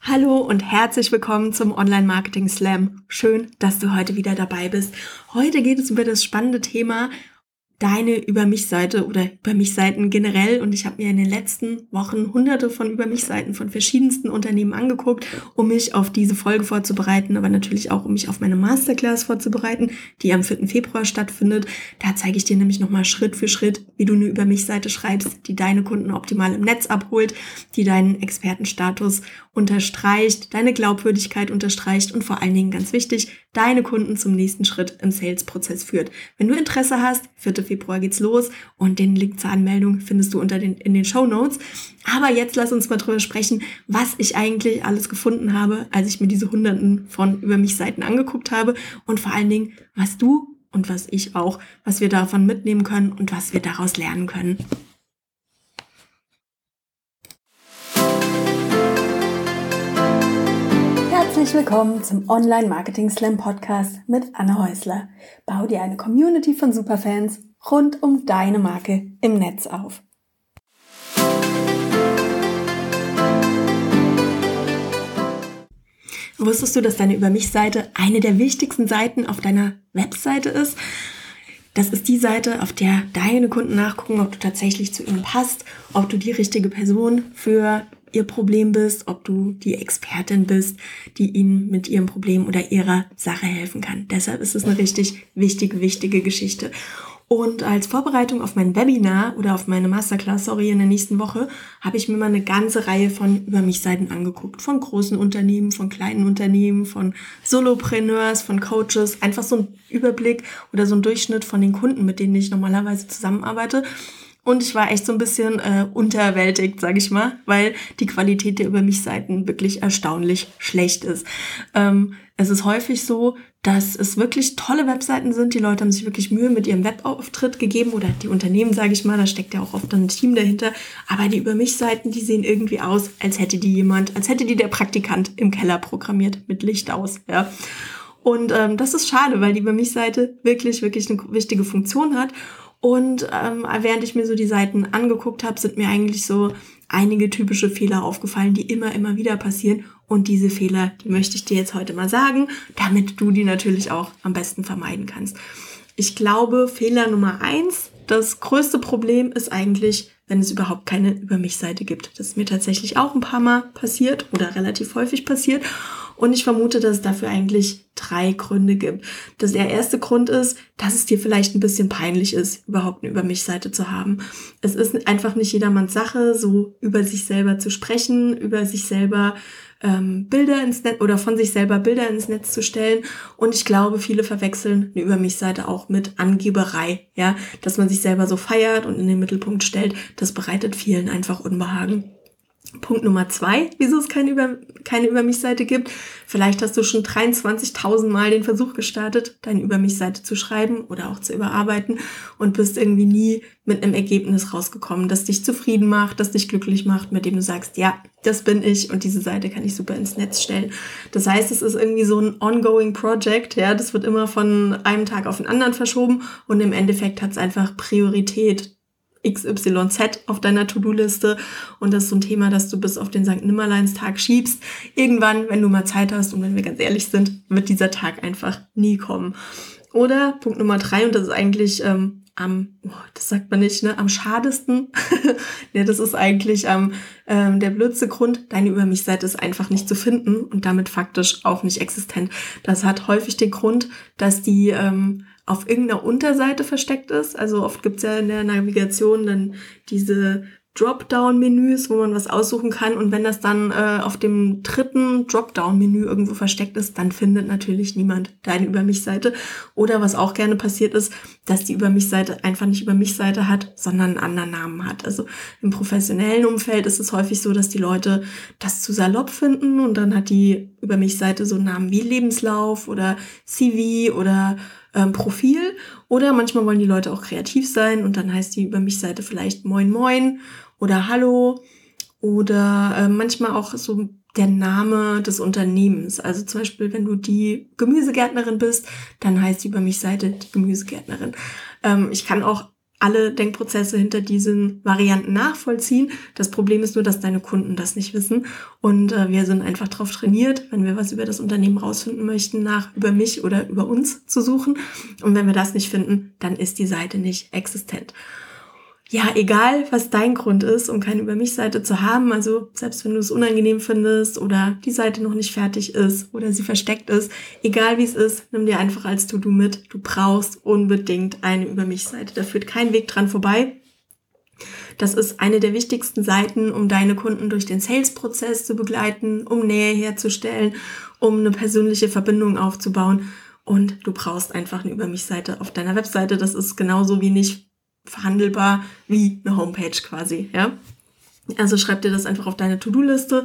Hallo und herzlich willkommen zum Online Marketing Slam. Schön, dass du heute wieder dabei bist. Heute geht es über das spannende Thema deine Über mich Seite oder Über mich Seiten generell und ich habe mir in den letzten Wochen hunderte von Über mich Seiten von verschiedensten Unternehmen angeguckt, um mich auf diese Folge vorzubereiten, aber natürlich auch um mich auf meine Masterclass vorzubereiten, die am 4. Februar stattfindet. Da zeige ich dir nämlich nochmal Schritt für Schritt, wie du eine Über mich Seite schreibst, die deine Kunden optimal im Netz abholt, die deinen Expertenstatus unterstreicht, deine Glaubwürdigkeit unterstreicht und vor allen Dingen ganz wichtig, deine Kunden zum nächsten Schritt im Sales-Prozess führt. Wenn du Interesse hast, 4. Februar geht's los und den Link zur Anmeldung findest du unter den, in den Show Notes. Aber jetzt lass uns mal drüber sprechen, was ich eigentlich alles gefunden habe, als ich mir diese Hunderten von über mich Seiten angeguckt habe und vor allen Dingen, was du und was ich auch, was wir davon mitnehmen können und was wir daraus lernen können. Herzlich willkommen zum Online Marketing Slam Podcast mit Anne Häusler. Bau dir eine Community von Superfans rund um deine Marke im Netz auf. Wusstest du, dass deine Über mich-Seite eine der wichtigsten Seiten auf deiner Webseite ist? Das ist die Seite, auf der deine Kunden nachgucken, ob du tatsächlich zu ihnen passt, ob du die richtige Person für ihr Problem bist, ob du die Expertin bist, die ihnen mit ihrem Problem oder ihrer Sache helfen kann. Deshalb ist es eine richtig wichtige, wichtige Geschichte. Und als Vorbereitung auf mein Webinar oder auf meine Masterclass, sorry, in der nächsten Woche, habe ich mir mal eine ganze Reihe von Über mich Seiten angeguckt. Von großen Unternehmen, von kleinen Unternehmen, von Solopreneurs, von Coaches. Einfach so ein Überblick oder so ein Durchschnitt von den Kunden, mit denen ich normalerweise zusammenarbeite. Und ich war echt so ein bisschen äh, unterwältigt, sag ich mal, weil die Qualität der Über mich Seiten wirklich erstaunlich schlecht ist. Ähm, es ist häufig so, dass es wirklich tolle Webseiten sind. Die Leute haben sich wirklich Mühe mit ihrem Webauftritt gegeben oder die Unternehmen, sage ich mal, da steckt ja auch oft ein Team dahinter. Aber die Über mich Seiten, die sehen irgendwie aus, als hätte die jemand, als hätte die der Praktikant im Keller programmiert mit Licht aus. Ja. Und ähm, das ist schade, weil die Über mich Seite wirklich, wirklich eine wichtige Funktion hat. Und ähm, während ich mir so die Seiten angeguckt habe, sind mir eigentlich so einige typische Fehler aufgefallen, die immer, immer wieder passieren. Und diese Fehler, die möchte ich dir jetzt heute mal sagen, damit du die natürlich auch am besten vermeiden kannst. Ich glaube, Fehler Nummer eins, das größte Problem ist eigentlich, wenn es überhaupt keine Über mich Seite gibt. Das ist mir tatsächlich auch ein paar Mal passiert oder relativ häufig passiert. Und ich vermute, dass es dafür eigentlich drei Gründe gibt. Das der erste Grund ist, dass es dir vielleicht ein bisschen peinlich ist, überhaupt eine Über mich Seite zu haben. Es ist einfach nicht jedermanns Sache, so über sich selber zu sprechen, über sich selber ähm, Bilder ins Netz oder von sich selber Bilder ins Netz zu stellen. Und ich glaube, viele verwechseln eine Über mich Seite auch mit Angeberei, ja, dass man sich selber so feiert und in den Mittelpunkt stellt. Das bereitet vielen einfach Unbehagen. Punkt Nummer zwei, wieso es keine Über, keine Über mich Seite gibt. Vielleicht hast du schon 23.000 Mal den Versuch gestartet, deine Über mich Seite zu schreiben oder auch zu überarbeiten und bist irgendwie nie mit einem Ergebnis rausgekommen, das dich zufrieden macht, das dich glücklich macht, mit dem du sagst, ja, das bin ich und diese Seite kann ich super ins Netz stellen. Das heißt, es ist irgendwie so ein ongoing Project, ja, das wird immer von einem Tag auf den anderen verschoben und im Endeffekt hat es einfach Priorität XYZ auf deiner To-Do-Liste und das ist so ein Thema, das du bis auf den St. Nimmerleinstag schiebst. Irgendwann, wenn du mal Zeit hast und wenn wir ganz ehrlich sind, wird dieser Tag einfach nie kommen. Oder Punkt Nummer drei, und das ist eigentlich ähm, am, oh, das sagt man nicht, ne, am schadesten. ja, das ist eigentlich am ähm, der blödste Grund, deine Über mich Seite ist einfach nicht zu finden und damit faktisch auch nicht existent. Das hat häufig den Grund, dass die ähm, auf irgendeiner Unterseite versteckt ist. Also oft gibt's ja in der Navigation dann diese Dropdown-Menüs, wo man was aussuchen kann. Und wenn das dann äh, auf dem dritten Dropdown-Menü irgendwo versteckt ist, dann findet natürlich niemand deine Über mich-Seite. Oder was auch gerne passiert ist, dass die Über mich-Seite einfach nicht Über mich-Seite hat, sondern einen anderen Namen hat. Also im professionellen Umfeld ist es häufig so, dass die Leute das zu salopp finden und dann hat die Über mich-Seite so Namen wie Lebenslauf oder CV oder ähm, Profil. Oder manchmal wollen die Leute auch kreativ sein und dann heißt die Über mich Seite vielleicht Moin Moin oder Hallo oder äh, manchmal auch so der Name des Unternehmens. Also zum Beispiel, wenn du die Gemüsegärtnerin bist, dann heißt die Über mich Seite die Gemüsegärtnerin. Ähm, ich kann auch alle Denkprozesse hinter diesen Varianten nachvollziehen. Das Problem ist nur, dass deine Kunden das nicht wissen. Und äh, wir sind einfach darauf trainiert, wenn wir was über das Unternehmen rausfinden möchten, nach über mich oder über uns zu suchen. Und wenn wir das nicht finden, dann ist die Seite nicht existent ja, egal, was dein Grund ist, um keine Über mich Seite zu haben, also selbst wenn du es unangenehm findest oder die Seite noch nicht fertig ist oder sie versteckt ist, egal wie es ist, nimm dir einfach als To-Do mit. Du brauchst unbedingt eine Über mich Seite. Da führt kein Weg dran vorbei. Das ist eine der wichtigsten Seiten, um deine Kunden durch den Sales-Prozess zu begleiten, um Nähe herzustellen, um eine persönliche Verbindung aufzubauen. Und du brauchst einfach eine Über mich Seite auf deiner Webseite. Das ist genauso wie nicht verhandelbar wie eine Homepage quasi, ja. Also schreib dir das einfach auf deine To-Do-Liste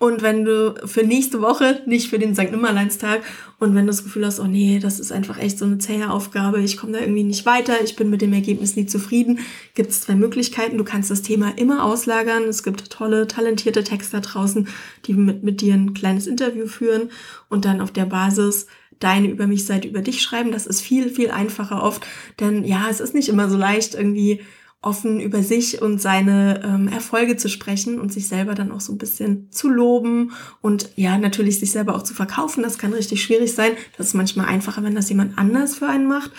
und wenn du für nächste Woche, nicht für den St. Nimmerleinstag, und wenn du das Gefühl hast, oh nee, das ist einfach echt so eine zähe Aufgabe, ich komme da irgendwie nicht weiter, ich bin mit dem Ergebnis nie zufrieden, gibt es zwei Möglichkeiten. Du kannst das Thema immer auslagern. Es gibt tolle, talentierte Texter draußen, die mit, mit dir ein kleines Interview führen und dann auf der Basis deine über mich Seite über dich schreiben. Das ist viel, viel einfacher oft. Denn ja, es ist nicht immer so leicht, irgendwie offen über sich und seine ähm, Erfolge zu sprechen und sich selber dann auch so ein bisschen zu loben und ja, natürlich sich selber auch zu verkaufen. Das kann richtig schwierig sein. Das ist manchmal einfacher, wenn das jemand anders für einen macht.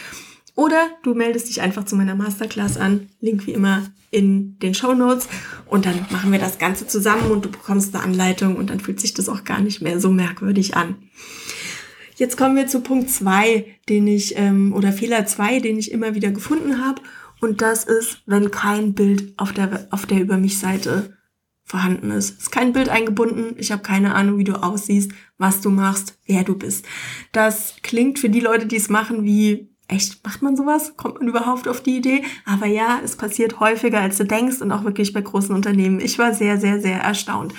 Oder du meldest dich einfach zu meiner Masterclass an. Link wie immer in den Show Notes. Und dann machen wir das Ganze zusammen und du bekommst eine Anleitung und dann fühlt sich das auch gar nicht mehr so merkwürdig an. Jetzt kommen wir zu Punkt zwei, den ich, ähm, oder Fehler zwei, den ich immer wieder gefunden habe. Und das ist, wenn kein Bild auf der, auf der Über mich Seite vorhanden ist. Ist kein Bild eingebunden. Ich habe keine Ahnung, wie du aussiehst, was du machst, wer du bist. Das klingt für die Leute, die es machen, wie echt, macht man sowas? Kommt man überhaupt auf die Idee? Aber ja, es passiert häufiger, als du denkst und auch wirklich bei großen Unternehmen. Ich war sehr, sehr, sehr erstaunt.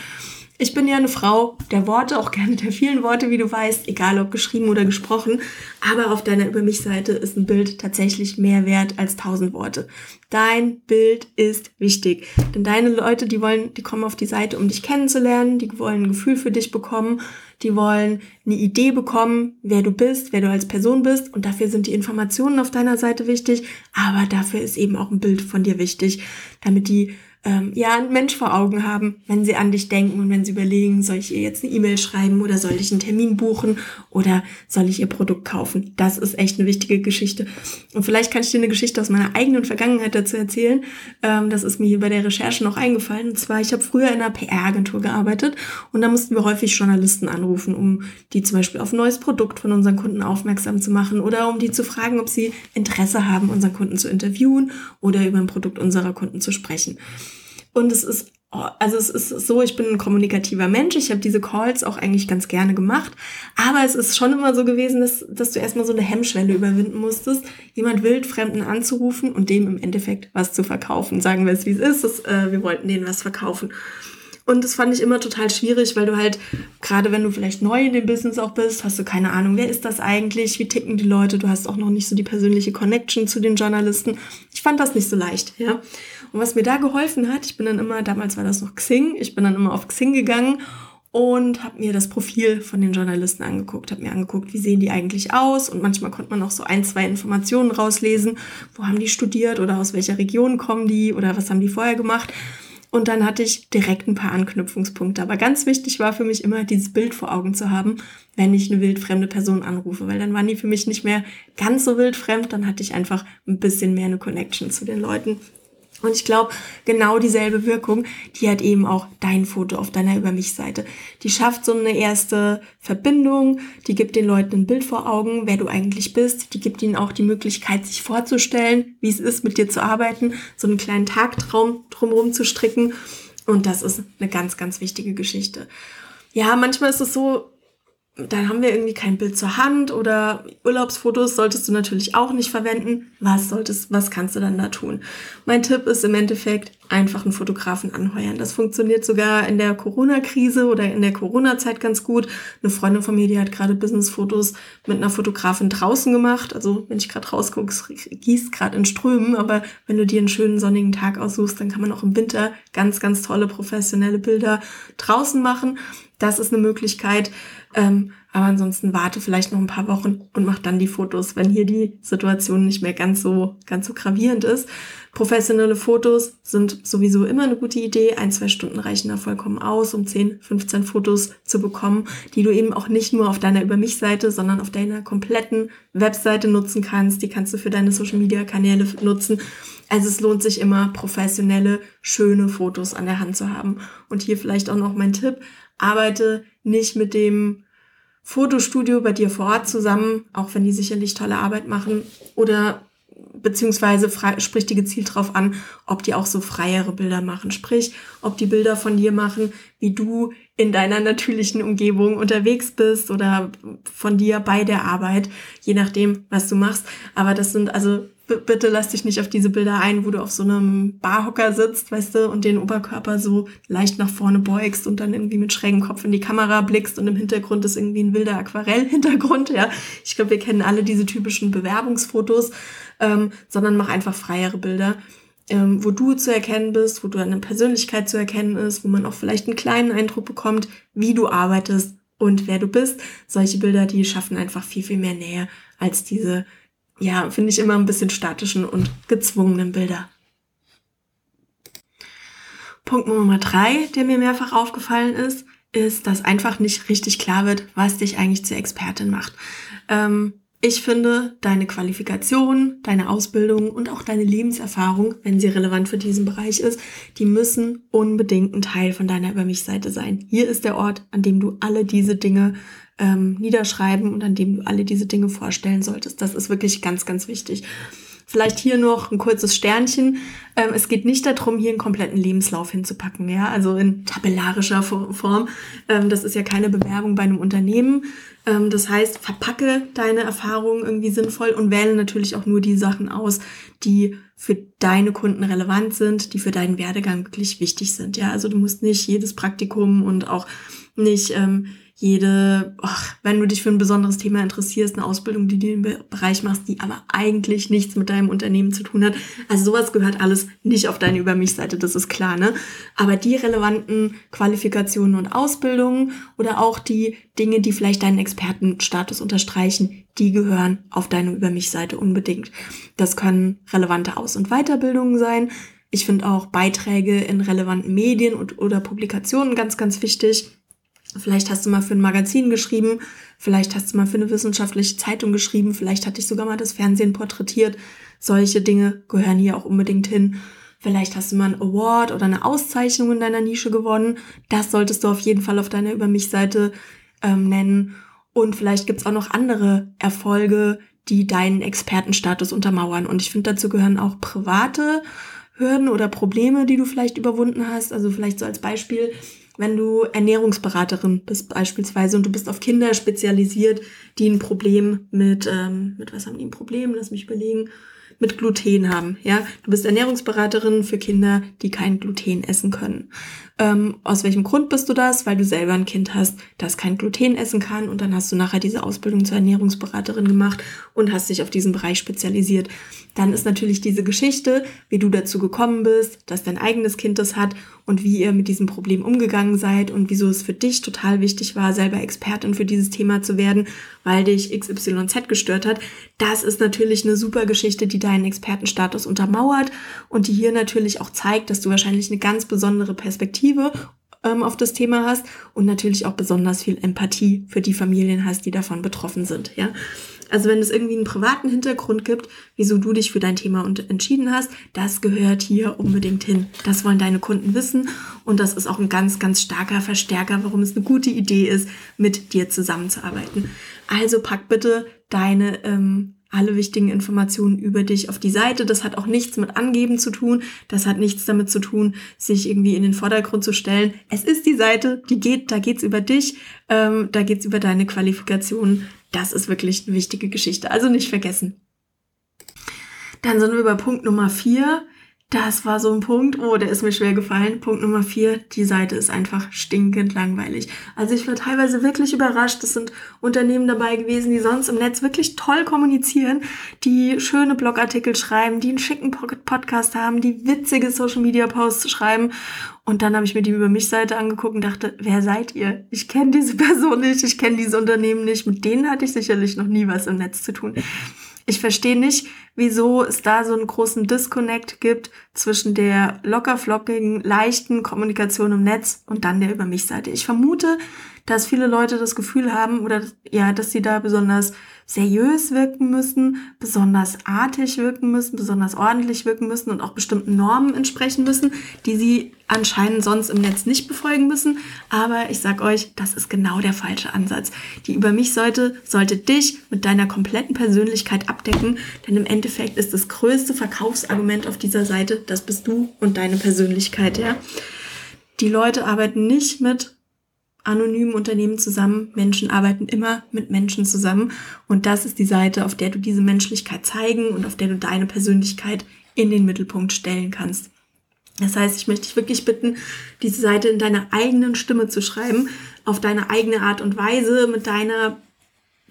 Ich bin ja eine Frau der Worte, auch gerne der vielen Worte, wie du weißt, egal ob geschrieben oder gesprochen. Aber auf deiner Über mich Seite ist ein Bild tatsächlich mehr wert als tausend Worte. Dein Bild ist wichtig. Denn deine Leute, die wollen, die kommen auf die Seite, um dich kennenzulernen, die wollen ein Gefühl für dich bekommen, die wollen eine Idee bekommen, wer du bist, wer du als Person bist. Und dafür sind die Informationen auf deiner Seite wichtig. Aber dafür ist eben auch ein Bild von dir wichtig, damit die ähm, ja, einen Mensch vor Augen haben, wenn sie an dich denken und wenn sie überlegen, soll ich ihr jetzt eine E-Mail schreiben oder soll ich einen Termin buchen oder soll ich ihr Produkt kaufen. Das ist echt eine wichtige Geschichte. Und vielleicht kann ich dir eine Geschichte aus meiner eigenen Vergangenheit dazu erzählen. Ähm, das ist mir hier bei der Recherche noch eingefallen. Und zwar, ich habe früher in einer PR-Agentur gearbeitet und da mussten wir häufig Journalisten anrufen, um die zum Beispiel auf ein neues Produkt von unseren Kunden aufmerksam zu machen oder um die zu fragen, ob sie Interesse haben, unseren Kunden zu interviewen oder über ein Produkt unserer Kunden zu sprechen. Und es ist, also es ist so, ich bin ein kommunikativer Mensch. Ich habe diese Calls auch eigentlich ganz gerne gemacht. Aber es ist schon immer so gewesen, dass, dass du erstmal so eine Hemmschwelle überwinden musstest, jemand wildfremden anzurufen und dem im Endeffekt was zu verkaufen. Sagen wir es, wie es ist. Das, äh, wir wollten denen was verkaufen. Und das fand ich immer total schwierig, weil du halt, gerade wenn du vielleicht neu in dem Business auch bist, hast du keine Ahnung, wer ist das eigentlich, wie ticken die Leute, du hast auch noch nicht so die persönliche Connection zu den Journalisten. Ich fand das nicht so leicht, ja. Und was mir da geholfen hat, ich bin dann immer, damals war das noch Xing, ich bin dann immer auf Xing gegangen und habe mir das Profil von den Journalisten angeguckt, habe mir angeguckt, wie sehen die eigentlich aus? Und manchmal konnte man auch so ein, zwei Informationen rauslesen, wo haben die studiert oder aus welcher Region kommen die oder was haben die vorher gemacht? Und dann hatte ich direkt ein paar Anknüpfungspunkte. Aber ganz wichtig war für mich immer, dieses Bild vor Augen zu haben, wenn ich eine wildfremde Person anrufe, weil dann waren die für mich nicht mehr ganz so wildfremd, dann hatte ich einfach ein bisschen mehr eine Connection zu den Leuten. Und ich glaube, genau dieselbe Wirkung, die hat eben auch dein Foto auf deiner Über mich-Seite. Die schafft so eine erste Verbindung, die gibt den Leuten ein Bild vor Augen, wer du eigentlich bist, die gibt ihnen auch die Möglichkeit, sich vorzustellen, wie es ist, mit dir zu arbeiten, so einen kleinen Tagtraum drumherum zu stricken. Und das ist eine ganz, ganz wichtige Geschichte. Ja, manchmal ist es so, dann haben wir irgendwie kein Bild zur Hand oder Urlaubsfotos solltest du natürlich auch nicht verwenden. Was solltest, was kannst du dann da tun? Mein Tipp ist im Endeffekt einfach einen Fotografen anheuern. Das funktioniert sogar in der Corona-Krise oder in der Corona-Zeit ganz gut. Eine Freundin von mir, die hat gerade Business-Fotos mit einer Fotografin draußen gemacht. Also wenn ich gerade rausgucke, gießt gerade in Strömen, aber wenn du dir einen schönen sonnigen Tag aussuchst, dann kann man auch im Winter ganz, ganz tolle professionelle Bilder draußen machen. Das ist eine Möglichkeit. Ähm, Aber ansonsten warte vielleicht noch ein paar Wochen und mach dann die Fotos, wenn hier die Situation nicht mehr ganz so, ganz so gravierend ist. Professionelle Fotos sind sowieso immer eine gute Idee. Ein, zwei Stunden reichen da vollkommen aus, um 10, 15 Fotos zu bekommen, die du eben auch nicht nur auf deiner Über mich-Seite, sondern auf deiner kompletten Webseite nutzen kannst. Die kannst du für deine Social-Media-Kanäle nutzen. Also es lohnt sich immer, professionelle, schöne Fotos an der Hand zu haben. Und hier vielleicht auch noch mein Tipp. Arbeite nicht mit dem Fotostudio bei dir vor Ort zusammen, auch wenn die sicherlich tolle Arbeit machen, oder beziehungsweise frei, sprich die gezielt drauf an, ob die auch so freiere Bilder machen. Sprich, ob die Bilder von dir machen, wie du in deiner natürlichen Umgebung unterwegs bist oder von dir bei der Arbeit, je nachdem, was du machst. Aber das sind also bitte lass dich nicht auf diese Bilder ein, wo du auf so einem Barhocker sitzt, weißt du, und den Oberkörper so leicht nach vorne beugst und dann irgendwie mit schrägem Kopf in die Kamera blickst und im Hintergrund ist irgendwie ein wilder Aquarellhintergrund, ja. Ich glaube, wir kennen alle diese typischen Bewerbungsfotos, ähm, sondern mach einfach freiere Bilder. Ähm, wo du zu erkennen bist, wo du deine Persönlichkeit zu erkennen ist, wo man auch vielleicht einen kleinen Eindruck bekommt, wie du arbeitest und wer du bist. Solche Bilder, die schaffen einfach viel, viel mehr Nähe als diese ja, finde ich immer ein bisschen statischen und gezwungenen Bilder. Punkt Nummer drei, der mir mehrfach aufgefallen ist, ist, dass einfach nicht richtig klar wird, was dich eigentlich zur Expertin macht. Ähm, ich finde, deine Qualifikation, deine Ausbildung und auch deine Lebenserfahrung, wenn sie relevant für diesen Bereich ist, die müssen unbedingt ein Teil von deiner Über mich-Seite sein. Hier ist der Ort, an dem du alle diese Dinge ähm, niederschreiben und an dem du alle diese Dinge vorstellen solltest. Das ist wirklich ganz, ganz wichtig. Vielleicht hier noch ein kurzes Sternchen. Ähm, es geht nicht darum, hier einen kompletten Lebenslauf hinzupacken, ja, also in tabellarischer Form. Ähm, das ist ja keine Bewerbung bei einem Unternehmen. Ähm, das heißt, verpacke deine Erfahrungen irgendwie sinnvoll und wähle natürlich auch nur die Sachen aus, die für deine Kunden relevant sind, die für deinen Werdegang wirklich wichtig sind. Ja, also du musst nicht jedes Praktikum und auch nicht ähm, jede, ach, wenn du dich für ein besonderes Thema interessierst, eine Ausbildung, die du im Bereich machst, die aber eigentlich nichts mit deinem Unternehmen zu tun hat. Also sowas gehört alles nicht auf deine Über mich-Seite, das ist klar, ne? Aber die relevanten Qualifikationen und Ausbildungen oder auch die Dinge, die vielleicht deinen Expertenstatus unterstreichen, die gehören auf deine Über mich-Seite unbedingt. Das können relevante Aus- und Weiterbildungen sein. Ich finde auch Beiträge in relevanten Medien und, oder Publikationen ganz, ganz wichtig. Vielleicht hast du mal für ein Magazin geschrieben, vielleicht hast du mal für eine wissenschaftliche Zeitung geschrieben, vielleicht hat dich sogar mal das Fernsehen porträtiert. Solche Dinge gehören hier auch unbedingt hin. Vielleicht hast du mal einen Award oder eine Auszeichnung in deiner Nische gewonnen. Das solltest du auf jeden Fall auf deiner Über mich-Seite ähm, nennen. Und vielleicht gibt's auch noch andere Erfolge, die deinen Expertenstatus untermauern. Und ich finde, dazu gehören auch private Hürden oder Probleme, die du vielleicht überwunden hast. Also vielleicht so als Beispiel, wenn du Ernährungsberaterin bist beispielsweise und du bist auf Kinder spezialisiert, die ein Problem mit, ähm, mit was haben die ein Problem? Lass mich überlegen mit Gluten haben. Ja, du bist Ernährungsberaterin für Kinder, die kein Gluten essen können. Ähm, aus welchem Grund bist du das? Weil du selber ein Kind hast, das kein Gluten essen kann und dann hast du nachher diese Ausbildung zur Ernährungsberaterin gemacht und hast dich auf diesen Bereich spezialisiert. Dann ist natürlich diese Geschichte, wie du dazu gekommen bist, dass dein eigenes Kind das hat und wie ihr mit diesem Problem umgegangen seid und wieso es für dich total wichtig war, selber Expertin für dieses Thema zu werden, weil dich XYZ gestört hat. Das ist natürlich eine super Geschichte, die deinen Expertenstatus untermauert und die hier natürlich auch zeigt, dass du wahrscheinlich eine ganz besondere Perspektive ähm, auf das Thema hast und natürlich auch besonders viel Empathie für die Familien hast, die davon betroffen sind. Ja, also wenn es irgendwie einen privaten Hintergrund gibt, wieso du dich für dein Thema entschieden hast, das gehört hier unbedingt hin. Das wollen deine Kunden wissen und das ist auch ein ganz, ganz starker Verstärker, warum es eine gute Idee ist, mit dir zusammenzuarbeiten. Also pack bitte deine ähm, alle wichtigen Informationen über dich auf die Seite. Das hat auch nichts mit Angeben zu tun. Das hat nichts damit zu tun, sich irgendwie in den Vordergrund zu stellen. Es ist die Seite, die geht, da geht's über dich, ähm, da geht's über deine Qualifikationen. Das ist wirklich eine wichtige Geschichte. Also nicht vergessen. Dann sind wir bei Punkt Nummer vier. Das war so ein Punkt, oh, der ist mir schwer gefallen. Punkt Nummer vier, die Seite ist einfach stinkend langweilig. Also ich war teilweise wirklich überrascht. Es sind Unternehmen dabei gewesen, die sonst im Netz wirklich toll kommunizieren, die schöne Blogartikel schreiben, die einen schicken Podcast haben, die witzige Social Media Posts schreiben. Und dann habe ich mir die über mich Seite angeguckt und dachte, wer seid ihr? Ich kenne diese Person nicht, ich kenne diese Unternehmen nicht. Mit denen hatte ich sicherlich noch nie was im Netz zu tun. Ich verstehe nicht, wieso es da so einen großen Disconnect gibt zwischen der lockerflockigen, leichten Kommunikation im Netz und dann der Über mich Seite. Ich vermute, dass viele Leute das Gefühl haben oder ja, dass sie da besonders seriös wirken müssen, besonders artig wirken müssen, besonders ordentlich wirken müssen und auch bestimmten Normen entsprechen müssen, die sie anscheinend sonst im Netz nicht befolgen müssen. Aber ich sag euch, das ist genau der falsche Ansatz. Die über mich sollte, sollte dich mit deiner kompletten Persönlichkeit abdecken, denn im Endeffekt ist das größte Verkaufsargument auf dieser Seite, das bist du und deine Persönlichkeit, ja. Die Leute arbeiten nicht mit anonymen Unternehmen zusammen. Menschen arbeiten immer mit Menschen zusammen. Und das ist die Seite, auf der du diese Menschlichkeit zeigen und auf der du deine Persönlichkeit in den Mittelpunkt stellen kannst. Das heißt, ich möchte dich wirklich bitten, diese Seite in deiner eigenen Stimme zu schreiben, auf deine eigene Art und Weise, mit deiner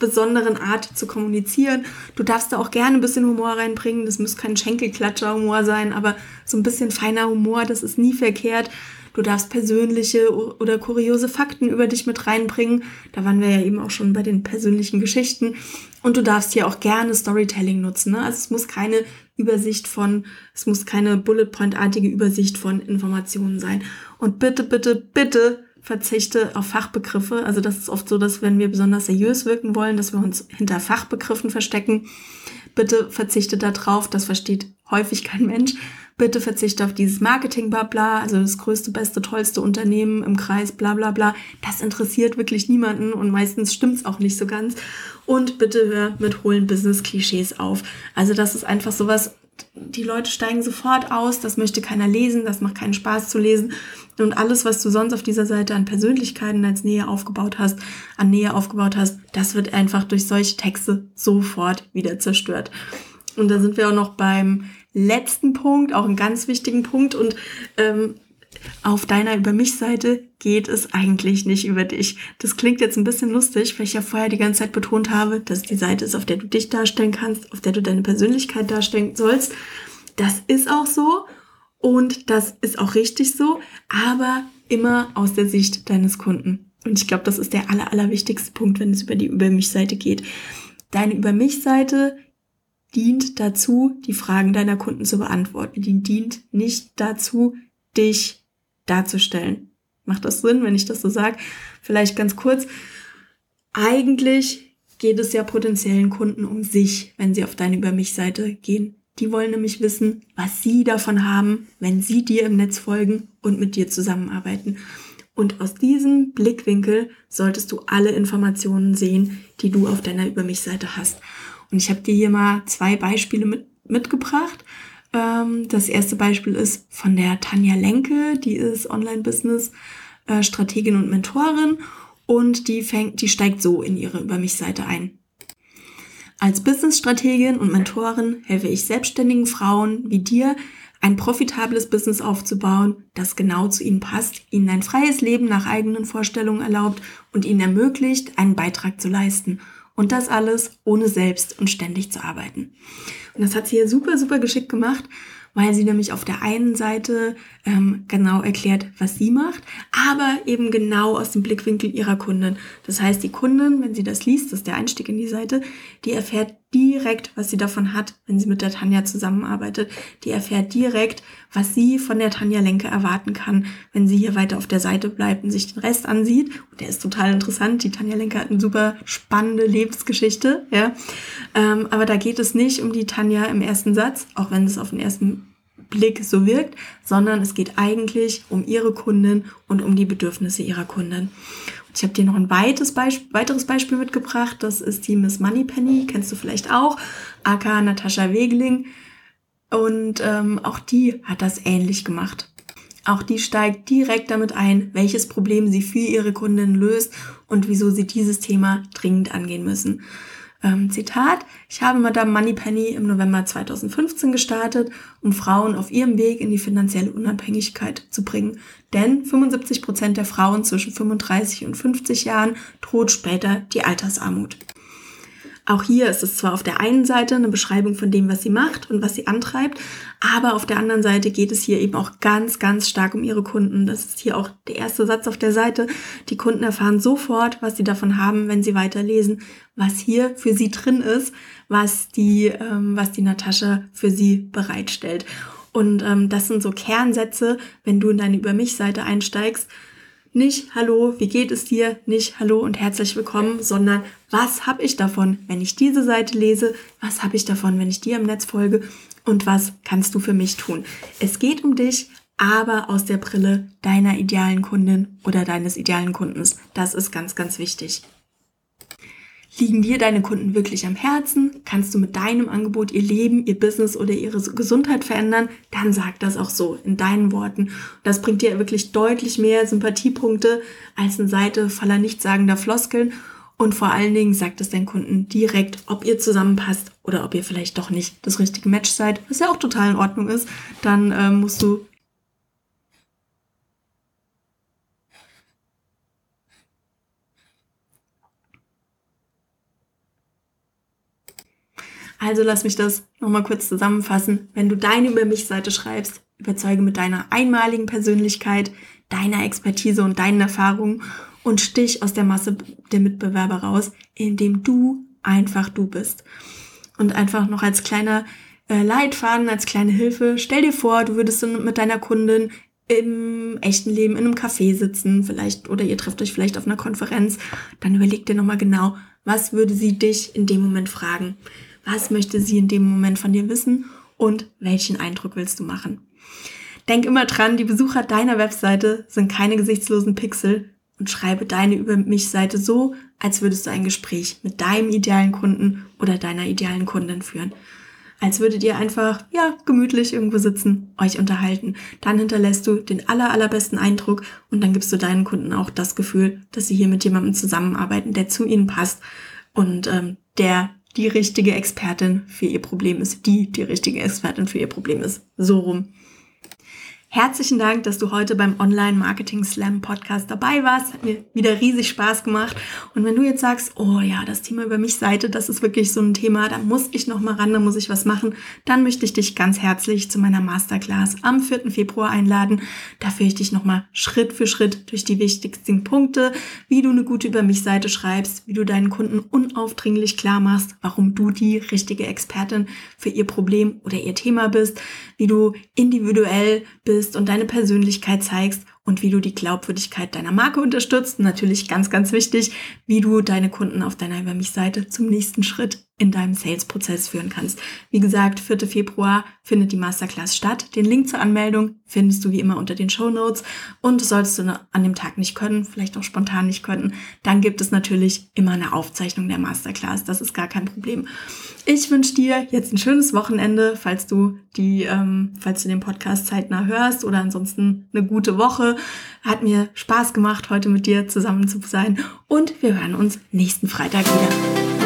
besonderen Art zu kommunizieren. Du darfst da auch gerne ein bisschen Humor reinbringen. Das muss kein Schenkelklatscher-Humor sein, aber so ein bisschen feiner Humor, das ist nie verkehrt. Du darfst persönliche oder kuriose Fakten über dich mit reinbringen. Da waren wir ja eben auch schon bei den persönlichen Geschichten. Und du darfst hier auch gerne Storytelling nutzen. Ne? Also es muss keine Übersicht von, es muss keine Bullet Point-artige Übersicht von Informationen sein. Und bitte, bitte, bitte verzichte auf Fachbegriffe. Also das ist oft so, dass wenn wir besonders seriös wirken wollen, dass wir uns hinter Fachbegriffen verstecken. Bitte verzichte darauf, das versteht häufig kein Mensch. Bitte verzichte auf dieses Marketing-Blabla, also das größte, beste, tollste Unternehmen im Kreis, bla bla bla. Das interessiert wirklich niemanden und meistens stimmt's auch nicht so ganz. Und bitte hör mit hohlen Business-Klischees auf. Also das ist einfach sowas, die Leute steigen sofort aus, das möchte keiner lesen, das macht keinen Spaß zu lesen. Und alles, was du sonst auf dieser Seite an Persönlichkeiten als Nähe aufgebaut hast, an Nähe aufgebaut hast, das wird einfach durch solche Texte sofort wieder zerstört. Und da sind wir auch noch beim letzten Punkt, auch einen ganz wichtigen Punkt. Und ähm, auf deiner Über mich Seite geht es eigentlich nicht über dich. Das klingt jetzt ein bisschen lustig, weil ich ja vorher die ganze Zeit betont habe, dass die Seite ist, auf der du dich darstellen kannst, auf der du deine Persönlichkeit darstellen sollst. Das ist auch so und das ist auch richtig so, aber immer aus der Sicht deines Kunden. Und ich glaube, das ist der aller, allerwichtigste Punkt, wenn es über die Über mich Seite geht. Deine Über mich Seite dient dazu, die Fragen deiner Kunden zu beantworten. Die dient nicht dazu, dich darzustellen. Macht das Sinn, wenn ich das so sage? Vielleicht ganz kurz. Eigentlich geht es ja potenziellen Kunden um sich, wenn sie auf deine Über mich Seite gehen. Die wollen nämlich wissen, was sie davon haben, wenn sie dir im Netz folgen und mit dir zusammenarbeiten. Und aus diesem Blickwinkel solltest du alle Informationen sehen, die du auf deiner Über mich Seite hast. Und ich habe dir hier mal zwei Beispiele mit, mitgebracht. Ähm, das erste Beispiel ist von der Tanja Lenke, die ist Online-Business-Strategin und Mentorin und die fängt, die steigt so in ihre Über mich Seite ein. Als Business-Strategin und Mentorin helfe ich selbstständigen Frauen wie dir, ein profitables Business aufzubauen, das genau zu ihnen passt, ihnen ein freies Leben nach eigenen Vorstellungen erlaubt und ihnen ermöglicht, einen Beitrag zu leisten und das alles ohne selbst und ständig zu arbeiten. Und das hat sie hier super, super geschickt gemacht weil sie nämlich auf der einen Seite ähm, genau erklärt, was sie macht, aber eben genau aus dem Blickwinkel ihrer Kunden. Das heißt, die Kundin, wenn sie das liest, das ist der Einstieg in die Seite, die erfährt direkt, was sie davon hat, wenn sie mit der Tanja zusammenarbeitet. Die erfährt direkt, was sie von der Tanja Lenke erwarten kann, wenn sie hier weiter auf der Seite bleibt und sich den Rest ansieht. Und der ist total interessant. Die Tanja Lenke hat eine super spannende Lebensgeschichte, ja. Ähm, aber da geht es nicht um die Tanja im ersten Satz, auch wenn es auf den ersten Blick so wirkt, sondern es geht eigentlich um ihre Kunden und um die Bedürfnisse ihrer Kunden. Ich habe dir noch ein weites Beisp weiteres Beispiel mitgebracht. Das ist die Miss Moneypenny, kennst du vielleicht auch, aka Natascha Wegeling. Und ähm, auch die hat das ähnlich gemacht. Auch die steigt direkt damit ein, welches Problem sie für ihre Kunden löst und wieso sie dieses Thema dringend angehen müssen. Ähm, Zitat, ich habe Madame Moneypenny im November 2015 gestartet, um Frauen auf ihrem Weg in die finanzielle Unabhängigkeit zu bringen. Denn 75 Prozent der Frauen zwischen 35 und 50 Jahren droht später die Altersarmut. Auch hier ist es zwar auf der einen Seite eine Beschreibung von dem, was sie macht und was sie antreibt, aber auf der anderen Seite geht es hier eben auch ganz, ganz stark um ihre Kunden. Das ist hier auch der erste Satz auf der Seite. Die Kunden erfahren sofort, was sie davon haben, wenn sie weiterlesen, was hier für sie drin ist, was die, ähm, was die Natascha für sie bereitstellt. Und ähm, das sind so Kernsätze, wenn du in deine Über mich-Seite einsteigst, nicht Hallo, wie geht es dir? Nicht Hallo und herzlich willkommen, sondern was habe ich davon, wenn ich diese Seite lese? Was habe ich davon, wenn ich dir im Netz folge? Und was kannst du für mich tun? Es geht um dich, aber aus der Brille deiner idealen Kundin oder deines idealen Kundens. Das ist ganz, ganz wichtig. Liegen dir deine Kunden wirklich am Herzen? Kannst du mit deinem Angebot ihr Leben, ihr Business oder ihre Gesundheit verändern? Dann sag das auch so in deinen Worten. Das bringt dir wirklich deutlich mehr Sympathiepunkte als eine Seite voller nichtssagender Floskeln. Und vor allen Dingen sagt es deinen Kunden direkt, ob ihr zusammenpasst oder ob ihr vielleicht doch nicht das richtige Match seid, was ja auch total in Ordnung ist. Dann äh, musst du Also lass mich das nochmal kurz zusammenfassen. Wenn du deine Über mich-Seite schreibst, überzeuge mit deiner einmaligen Persönlichkeit, deiner Expertise und deinen Erfahrungen und stich aus der Masse der Mitbewerber raus, indem du einfach du bist. Und einfach noch als kleiner äh, Leitfaden, als kleine Hilfe, stell dir vor, du würdest mit deiner Kundin im echten Leben in einem Café sitzen, vielleicht, oder ihr trefft euch vielleicht auf einer Konferenz, dann überleg dir nochmal genau, was würde sie dich in dem Moment fragen? Was möchte sie in dem Moment von dir wissen und welchen Eindruck willst du machen. Denk immer dran, die Besucher deiner Webseite sind keine gesichtslosen Pixel und schreibe deine Über mich Seite so, als würdest du ein Gespräch mit deinem idealen Kunden oder deiner idealen Kundin führen. Als würdet ihr einfach, ja, gemütlich irgendwo sitzen, euch unterhalten. Dann hinterlässt du den aller, allerbesten Eindruck und dann gibst du deinen Kunden auch das Gefühl, dass sie hier mit jemandem zusammenarbeiten, der zu ihnen passt und ähm, der die richtige Expertin für ihr Problem ist, die die richtige Expertin für ihr Problem ist. So rum. Herzlichen Dank, dass du heute beim Online Marketing Slam Podcast dabei warst. Hat mir wieder riesig Spaß gemacht. Und wenn du jetzt sagst, oh ja, das Thema über mich Seite, das ist wirklich so ein Thema, da muss ich noch mal ran, da muss ich was machen, dann möchte ich dich ganz herzlich zu meiner Masterclass am 4. Februar einladen. Da führe ich dich noch mal Schritt für Schritt durch die wichtigsten Punkte, wie du eine gute über mich Seite schreibst, wie du deinen Kunden unaufdringlich klar machst, warum du die richtige Expertin für ihr Problem oder ihr Thema bist, wie du individuell bist bist und deine Persönlichkeit zeigst und wie du die Glaubwürdigkeit deiner Marke unterstützt. Und natürlich ganz, ganz wichtig, wie du deine Kunden auf deiner Über mich Seite zum nächsten Schritt in deinem Sales-Prozess führen kannst. Wie gesagt, 4. Februar findet die Masterclass statt. Den Link zur Anmeldung findest du wie immer unter den Show Notes. Und solltest du an dem Tag nicht können, vielleicht auch spontan nicht können, dann gibt es natürlich immer eine Aufzeichnung der Masterclass. Das ist gar kein Problem. Ich wünsche dir jetzt ein schönes Wochenende, falls du die, ähm, falls du den Podcast zeitnah hörst oder ansonsten eine gute Woche. Hat mir Spaß gemacht, heute mit dir zusammen zu sein und wir hören uns nächsten Freitag wieder.